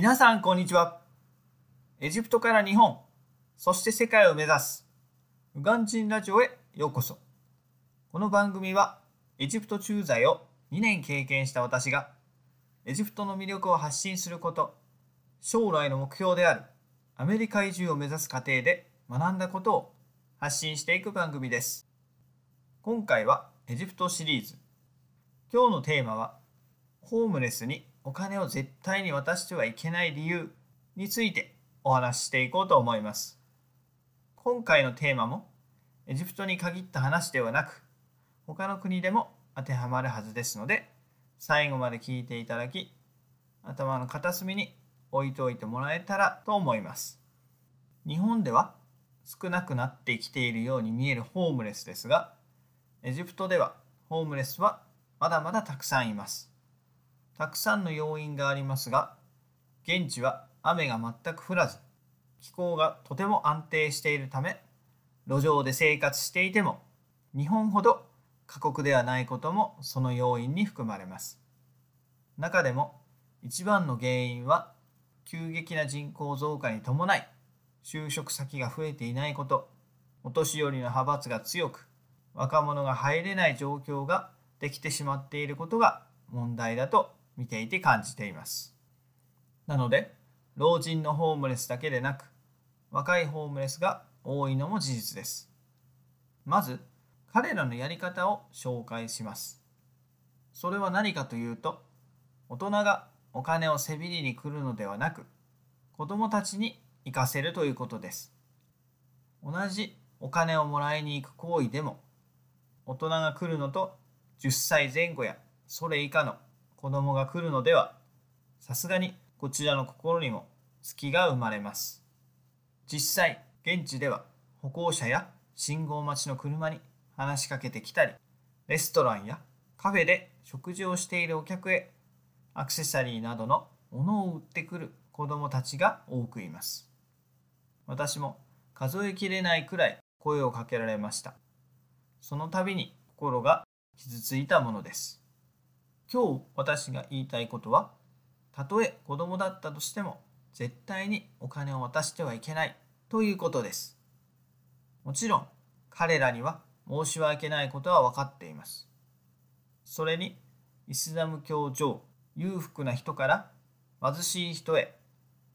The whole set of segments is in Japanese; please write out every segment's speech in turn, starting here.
皆さんこんにちは。エジプトから日本そして世界を目指すウガンジンラジオへようこそ。この番組はエジプト駐在を2年経験した私がエジプトの魅力を発信すること将来の目標であるアメリカ移住を目指す過程で学んだことを発信していく番組です。今回はエジプトシリーズ。今日のテーマはホームレスにお金を絶対に渡してはいけない理由についてお話ししていこうと思います。今回のテーマもエジプトに限った話ではなく他の国でも当てはまるはずですので最後まで聞いていただき頭の片隅に置いておいてもらえたらと思います。日本では少なくなってきているように見えるホームレスですがエジプトではホームレスはまだまだたくさんいます。たくさんの要因がありますが現地は雨が全く降らず気候がとても安定しているため路上で生活していても日本ほど過酷ではないこともその要因に含まれます。中でも一番の原因は急激な人口増加に伴い就職先が増えていないことお年寄りの派閥が強く若者が入れない状況ができてしまっていることが問題だと見ていて感じています。なので老人のホームレスだけでなく若いホームレスが多いのも事実です。まず彼らのやり方を紹介します。それは何かというと大人がお金をせびりに来るのではなく子供たちに行かせるということです。同じお金をもらいに行く行為でも大人が来るのと10歳前後やそれ以下の子供が来るのではさすがにこちらの心にも隙が生まれます。実際現地では歩行者や信号待ちの車に話しかけてきたりレストランやカフェで食事をしているお客へアクセサリーなどの物を売ってくる子供たちが多くいます。私も数えきれないくらい声をかけられました。その度に心が傷ついたものです。今日私が言いたいことはたとえ子供だったとしても絶対にお金を渡してはいけないということです。もちろん彼らには申し訳ないことは分かっています。それにイスラム教上裕福な人から貧しい人へ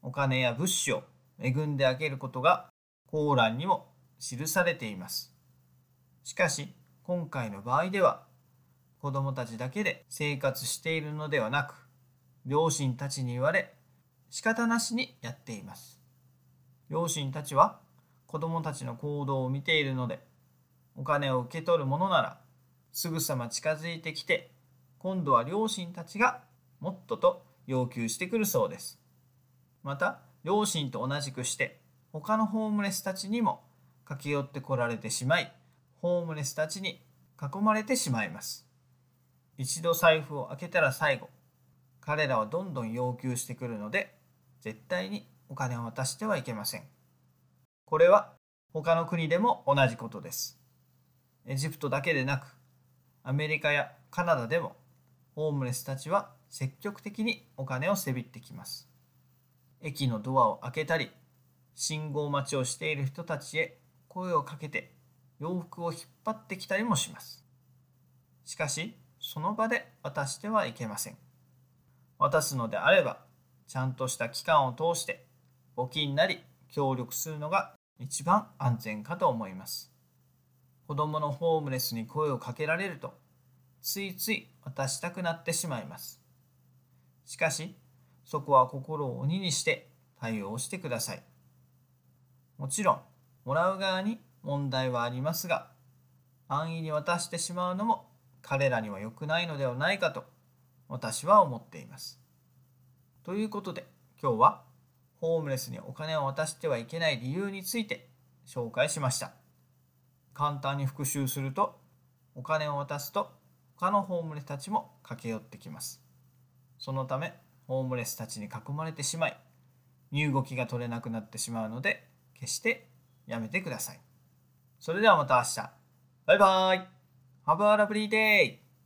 お金や物資を恵んであげることがコーランにも記されています。しかし今回の場合では子供たちだけで生活しているのではなく両親たちに言われ仕方なしにやっています。両親たちは子供たちの行動を見ているのでお金を受け取るものならすぐさま近づいてきて今度は両親たちがもっとと要求してくるそうです。また両親と同じくして他のホームレスたちにも駆け寄ってこられてしまいホームレスたちに囲まれてしまいます。一度財布を開けたら最後彼らはどんどん要求してくるので絶対にお金を渡してはいけません。これは他の国でも同じことです。エジプトだけでなくアメリカやカナダでもホームレスたちは積極的にお金をせびってきます。駅のドアを開けたり信号待ちをしている人たちへ声をかけて洋服を引っ張ってきたりもします。しかしその場で渡してはいけません。渡すのであればちゃんとした期間を通して募金なり協力するのが一番安全かと思います。子供のホームレスに声をかけられるとついつい渡したくなってしまいます。しかしそこは心を鬼にして対応してください。もちろんもらう側に問題はありますが安易に渡してしまうのも彼らには良くないのではないかと私は思っています。ということで今日はホームレスにお金を渡してはいけない理由について紹介しました。簡単に復習するとお金を渡すと他のホームレスたちも駆け寄ってきます。そのためホームレスたちに囲まれてしまい身動きが取れなくなってしまうので決してやめてください。それではまた明日。バイバイ !Have a lovely day!